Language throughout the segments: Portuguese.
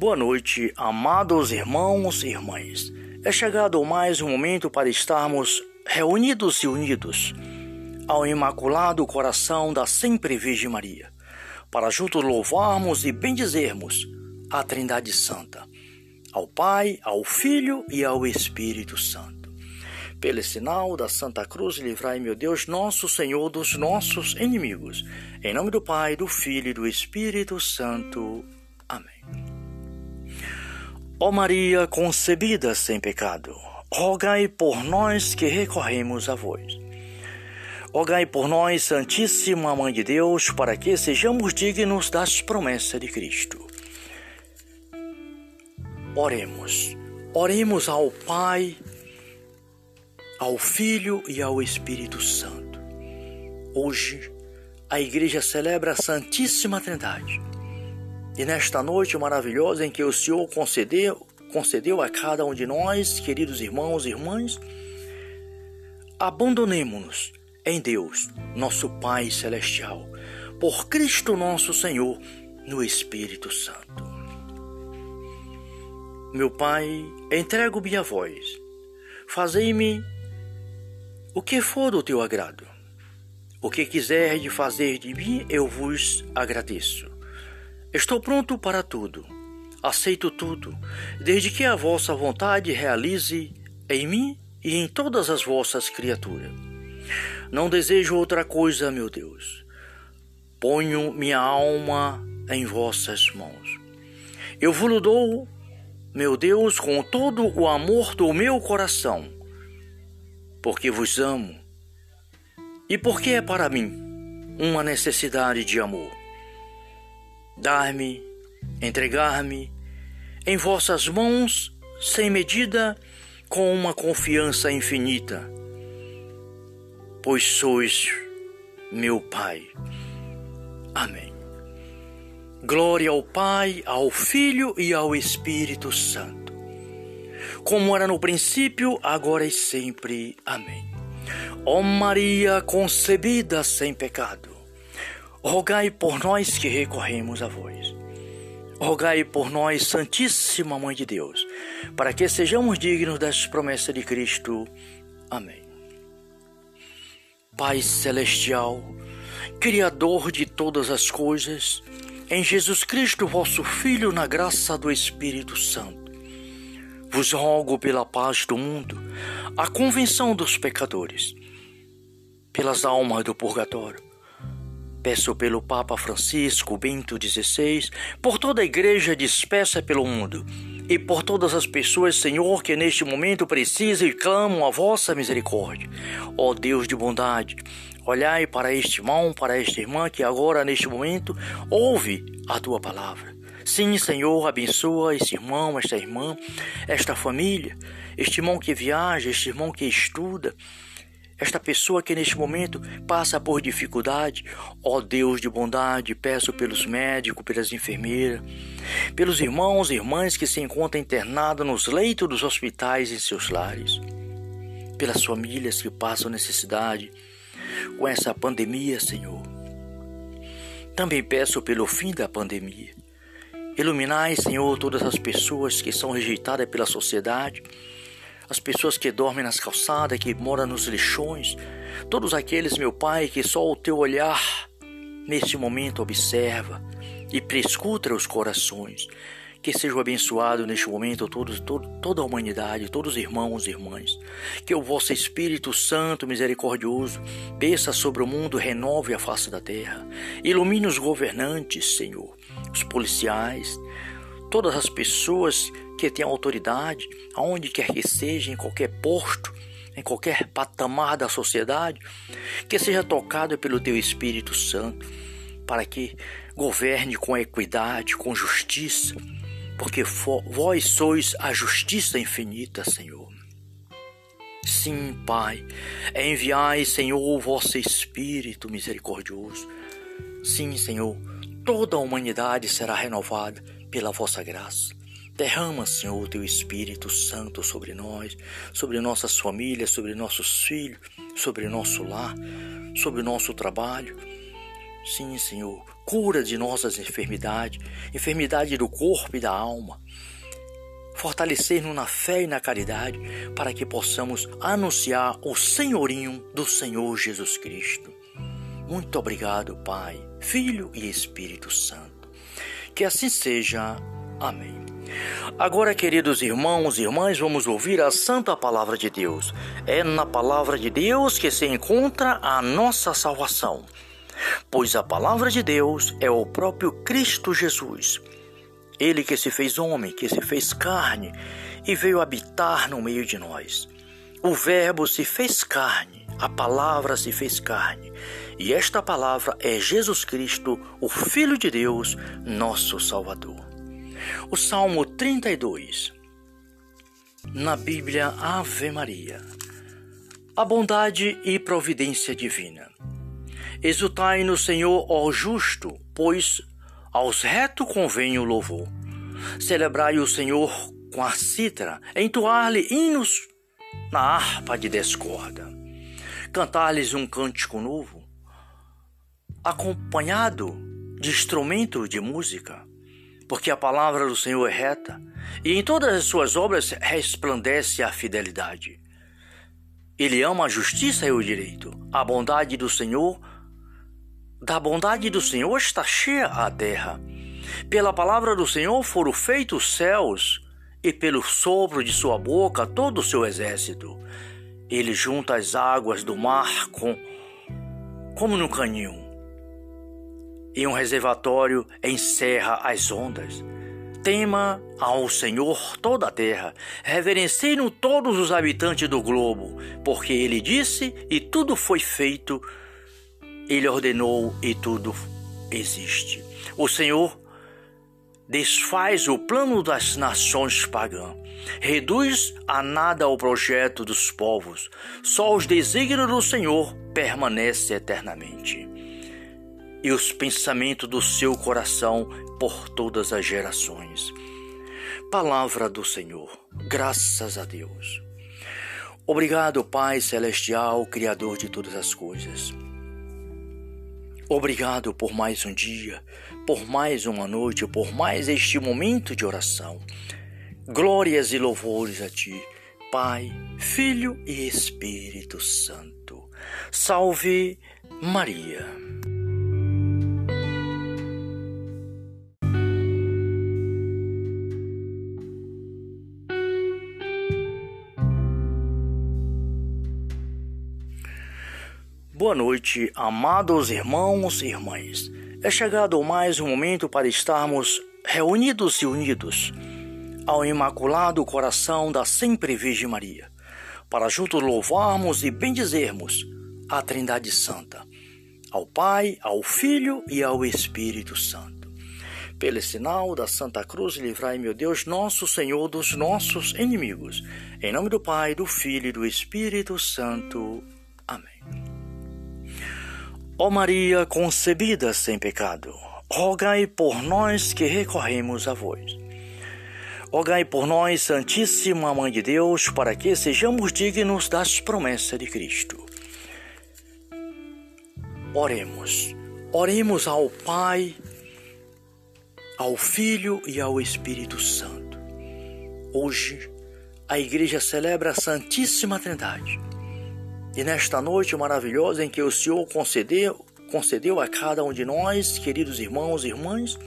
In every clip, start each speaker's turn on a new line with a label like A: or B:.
A: Boa noite, amados irmãos e irmãs. É chegado mais um momento para estarmos reunidos e unidos ao Imaculado Coração da Sempre Virgem Maria, para juntos louvarmos e bendizermos a Trindade Santa, ao Pai, ao Filho e ao Espírito Santo. Pelo sinal da Santa Cruz, livrai, meu Deus, nosso Senhor, dos nossos inimigos. Em nome do Pai, do Filho e do Espírito Santo. Amém. Ó Maria concebida sem pecado, rogai por nós que recorremos a vós. Rogai por nós, Santíssima Mãe de Deus, para que sejamos dignos das promessas de Cristo. Oremos. Oremos ao Pai, ao Filho e ao Espírito Santo. Hoje, a Igreja celebra a Santíssima Trindade e nesta noite maravilhosa em que o Senhor concedeu, concedeu a cada um de nós, queridos irmãos e irmãs, abandonemos-nos em Deus, nosso Pai Celestial, por Cristo nosso Senhor, no Espírito Santo. Meu Pai, entrego-me a vós, fazei-me o que for do teu agrado. O que quiser de fazer de mim, eu vos agradeço. Estou pronto para tudo. Aceito tudo, desde que a vossa vontade realize em mim e em todas as vossas criaturas. Não desejo outra coisa, meu Deus. Ponho minha alma em vossas mãos. Eu vos dou, meu Deus, com todo o amor do meu coração, porque vos amo e porque é para mim uma necessidade de amor dar-me, entregar-me em vossas mãos sem medida, com uma confiança infinita, pois sois meu Pai. Amém. Glória ao Pai, ao Filho e ao Espírito Santo, como era no princípio, agora e sempre. Amém. Ó Maria concebida sem pecado, rogai por nós que recorremos a vós. Rogai por nós, Santíssima Mãe de Deus, para que sejamos dignos das promessas de Cristo. Amém. Pai Celestial, Criador de todas as coisas, em Jesus Cristo, vosso Filho, na graça do Espírito Santo, vos rogo pela paz do mundo, a convenção dos pecadores, pelas almas do purgatório Peço pelo Papa Francisco Bento XVI, por toda a igreja dispersa pelo mundo, e por todas as pessoas, Senhor, que neste momento precisam e clamam a vossa misericórdia. Ó Deus de bondade, olhai para este irmão, para esta irmã que agora, neste momento, ouve a tua palavra. Sim, Senhor, abençoa este irmão, esta irmã, esta família, este irmão que viaja, este irmão que estuda, esta pessoa que neste momento passa por dificuldade, ó Deus de bondade, peço pelos médicos, pelas enfermeiras, pelos irmãos e irmãs que se encontram internados nos leitos dos hospitais em seus lares, pelas famílias que passam necessidade com essa pandemia, Senhor. Também peço pelo fim da pandemia. Iluminai, Senhor, todas as pessoas que são rejeitadas pela sociedade as pessoas que dormem nas calçadas, que moram nos lixões, todos aqueles, meu Pai, que só o teu olhar neste momento observa e prescuta os corações. Que sejam abençoados neste momento todo, toda a humanidade, todos os irmãos e irmãs. Que o vosso Espírito Santo misericordioso desça sobre o mundo, renove a face da terra. Ilumine os governantes, Senhor, os policiais, todas as pessoas que têm autoridade, aonde quer que seja, em qualquer posto, em qualquer patamar da sociedade, que seja tocado pelo teu Espírito Santo, para que governe com equidade, com justiça, porque vós sois a justiça infinita, Senhor. Sim, Pai, enviai, Senhor, o vosso Espírito misericordioso. Sim, Senhor, toda a humanidade será renovada pela vossa graça. Derrama, Senhor, o teu Espírito Santo sobre nós, sobre nossas famílias, sobre nossos filhos, sobre nosso lar, sobre nosso trabalho. Sim, Senhor, cura de nossas enfermidades, enfermidade do corpo e da alma. Fortalecer-nos na fé e na caridade para que possamos anunciar o senhorinho do Senhor Jesus Cristo. Muito obrigado, Pai, Filho e Espírito Santo. Que assim seja. Amém. Agora, queridos irmãos e irmãs, vamos ouvir a santa palavra de Deus. É na palavra de Deus que se encontra a nossa salvação pois a palavra de Deus é o próprio Cristo Jesus. Ele que se fez homem, que se fez carne e veio habitar no meio de nós. O Verbo se fez carne, a palavra se fez carne, e esta palavra é Jesus Cristo, o Filho de Deus, nosso Salvador. O Salmo 32. Na Bíblia Ave Maria. A bondade e providência divina. Exultai no Senhor, ó justo, pois aos retos convém o louvor. Celebrai o Senhor com a cítara, entoar-lhe hinos na harpa de descorda. Cantar-lhes um cântico novo, acompanhado de instrumento de música, porque a palavra do Senhor é reta e em todas as suas obras resplandece a fidelidade. Ele ama a justiça e o direito. A bondade do Senhor da bondade do Senhor está cheia a terra. Pela palavra do Senhor foram feitos os céus, e pelo sopro de sua boca todo o seu exército. Ele junta as águas do mar com, como no canil. E um reservatório encerra as ondas. Tema ao Senhor toda a terra, reverenciem todos os habitantes do globo, porque ele disse e tudo foi feito ele ordenou e tudo existe. O Senhor desfaz o plano das nações pagãs, reduz a nada o projeto dos povos. Só os desígnios do Senhor permanecem eternamente. E os pensamentos do seu coração por todas as gerações. Palavra do Senhor, graças a Deus. Obrigado, Pai Celestial, Criador de todas as coisas. Obrigado por mais um dia, por mais uma noite, por mais este momento de oração. Glórias e louvores a Ti, Pai, Filho e Espírito Santo. Salve Maria. Boa noite, amados irmãos e irmãs. É chegado mais um momento para estarmos reunidos e unidos ao Imaculado Coração da Sempre Virgem Maria, para juntos louvarmos e bendizermos a Trindade Santa, ao Pai, ao Filho e ao Espírito Santo. Pelo sinal da Santa Cruz, livrai, meu Deus, nosso Senhor, dos nossos inimigos. Em nome do Pai, do Filho e do Espírito Santo. Amém. Ó Maria concebida sem pecado, rogai por nós que recorremos a vós. Rogai por nós, Santíssima Mãe de Deus, para que sejamos dignos das promessas de Cristo. Oremos. Oremos ao Pai, ao Filho e ao Espírito Santo. Hoje, a Igreja celebra a Santíssima Trindade e nesta noite maravilhosa em que o Senhor concedeu, concedeu a cada um de nós, queridos irmãos e irmãs,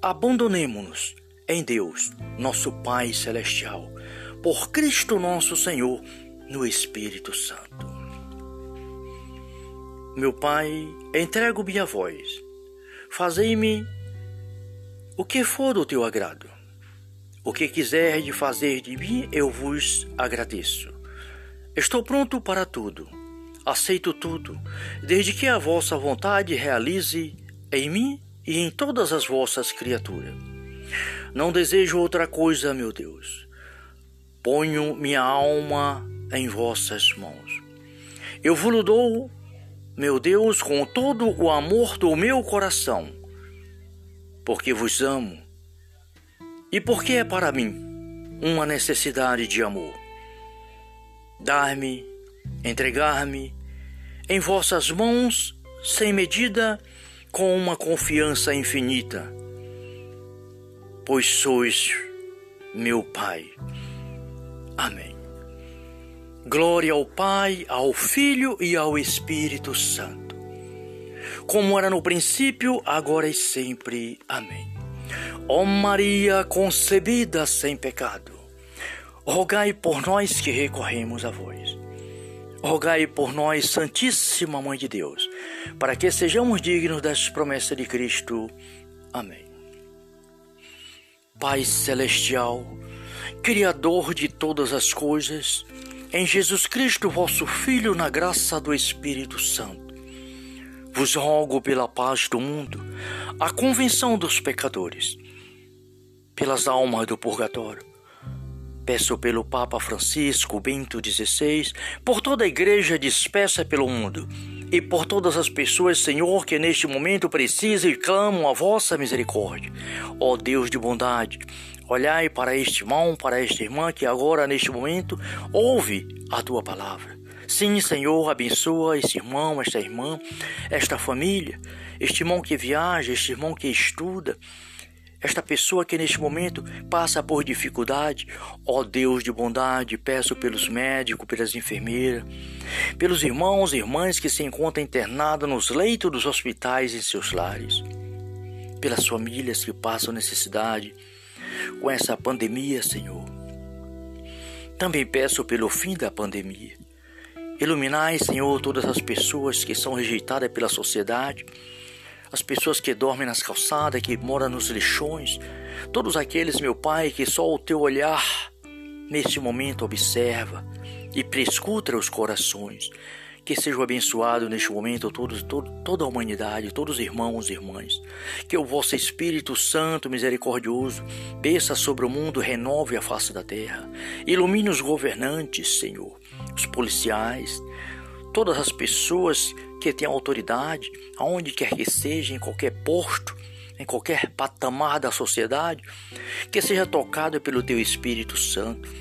A: abandonemo-nos em Deus, nosso Pai Celestial, por Cristo nosso Senhor, no Espírito Santo. Meu Pai, entrego-me a vós, fazei-me o que for do teu agrado. O que quiser de fazer de mim, eu vos agradeço. Estou pronto para tudo. Aceito tudo, desde que a vossa vontade realize em mim e em todas as vossas criaturas. Não desejo outra coisa, meu Deus. Ponho minha alma em vossas mãos. Eu vos dou, meu Deus, com todo o amor do meu coração, porque vos amo e porque é para mim uma necessidade de amor dar-me, entregar-me em vossas mãos sem medida, com uma confiança infinita, pois sois meu Pai. Amém. Glória ao Pai, ao Filho e ao Espírito Santo, como era no princípio, agora e sempre. Amém. Ó Maria concebida sem pecado, rogai por nós que recorremos a vós. Rogai por nós, Santíssima Mãe de Deus, para que sejamos dignos das promessas de Cristo. Amém. Pai Celestial, Criador de todas as coisas, em Jesus Cristo, vosso Filho, na graça do Espírito Santo, vos rogo pela paz do mundo, a convenção dos pecadores, pelas almas do purgatório Peço pelo Papa Francisco Bento XVI, por toda a igreja dispersa pelo mundo, e por todas as pessoas, Senhor, que neste momento precisam e clamam a vossa misericórdia. Ó Deus de bondade, olhai para este irmão, para esta irmã que agora, neste momento, ouve a tua palavra. Sim, Senhor, abençoa este irmão, esta irmã, esta família, este irmão que viaja, este irmão que estuda, esta pessoa que neste momento passa por dificuldade, ó Deus de bondade, peço pelos médicos, pelas enfermeiras, pelos irmãos e irmãs que se encontram internados nos leitos dos hospitais em seus lares, pelas famílias que passam necessidade com essa pandemia, Senhor. Também peço pelo fim da pandemia. Iluminai, Senhor, todas as pessoas que são rejeitadas pela sociedade as pessoas que dormem nas calçadas, que moram nos lixões, todos aqueles, meu Pai, que só o teu olhar neste momento observa e prescuta os corações. Que sejam abençoados neste momento todo, toda a humanidade, todos os irmãos e irmãs. Que o vosso Espírito Santo misericordioso desça sobre o mundo, renove a face da terra. Ilumine os governantes, Senhor, os policiais, todas as pessoas que têm autoridade, aonde quer que seja, em qualquer posto, em qualquer patamar da sociedade, que seja tocado pelo teu Espírito Santo,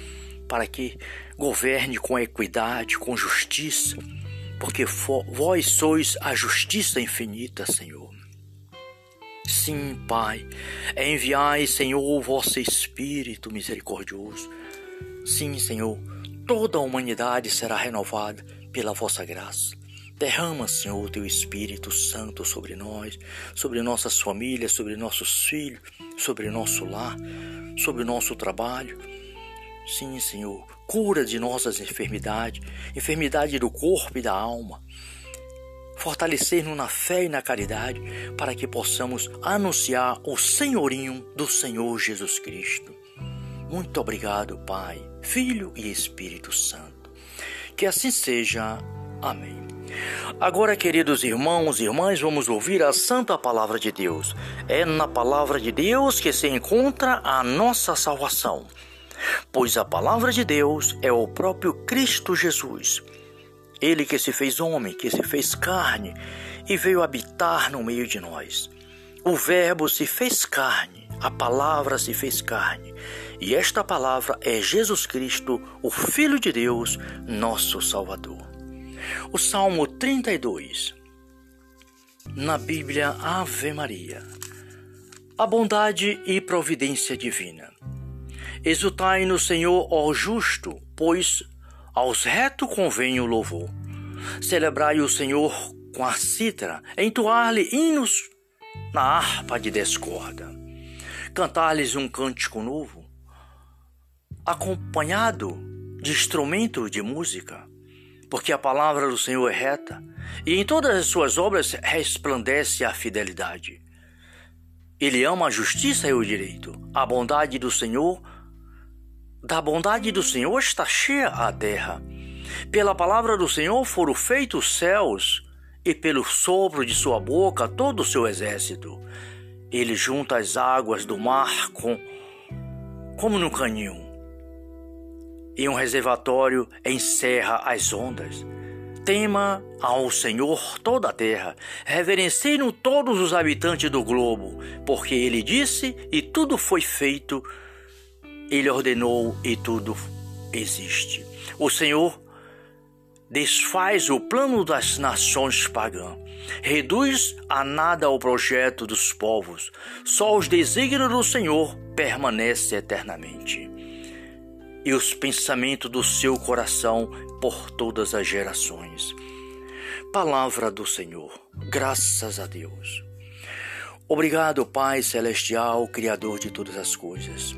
A: para que governe com equidade, com justiça, porque vós sois a justiça infinita, Senhor. Sim, Pai, enviai, Senhor, o vosso Espírito misericordioso. Sim, Senhor, toda a humanidade será renovada pela vossa graça. Derrama, Senhor, o teu Espírito Santo sobre nós, sobre nossas famílias, sobre nossos filhos, sobre nosso lar, sobre nosso trabalho. Sim, Senhor, cura de nossas enfermidades, enfermidade do corpo e da alma. Fortalecer-nos na fé e na caridade, para que possamos anunciar o senhorinho do Senhor Jesus Cristo. Muito obrigado, Pai, Filho e Espírito Santo. Que assim seja. Amém. Agora, queridos irmãos e irmãs, vamos ouvir a santa palavra de Deus. É na palavra de Deus que se encontra a nossa salvação. Pois a palavra de Deus é o próprio Cristo Jesus. Ele que se fez homem, que se fez carne e veio habitar no meio de nós. O Verbo se fez carne, a palavra se fez carne e esta palavra é Jesus Cristo, o Filho de Deus, nosso Salvador. O Salmo 32. Na Bíblia Ave Maria. A bondade e providência divina. Exultai no Senhor, ó justo, pois aos retos convém o louvor. Celebrai o Senhor com a cítara, entoar-lhe hinos na harpa de descorda. Cantar-lhes um cântico novo, acompanhado de instrumento de música, porque a palavra do Senhor é reta e em todas as suas obras resplandece a fidelidade. Ele ama a justiça e o direito. A bondade do Senhor, da bondade do Senhor está cheia a terra. Pela palavra do Senhor foram feitos os céus, e pelo sopro de sua boca todo o seu exército. Ele junta as águas do mar com, como no canhão e um reservatório encerra as ondas. Tema ao Senhor toda a terra, reverenciem todos os habitantes do globo, porque ele disse e tudo foi feito, ele ordenou e tudo existe. O Senhor desfaz o plano das nações pagãs, reduz a nada o projeto dos povos, só os desígnios do Senhor permanecem eternamente. E os pensamentos do seu coração por todas as gerações. Palavra do Senhor, graças a Deus. Obrigado, Pai Celestial, Criador de todas as coisas.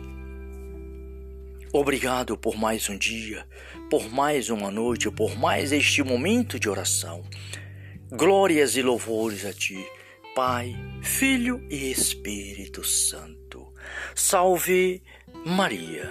A: Obrigado por mais um dia, por mais uma noite, por mais este momento de oração. Glórias e louvores a Ti, Pai, Filho e Espírito Santo. Salve Maria.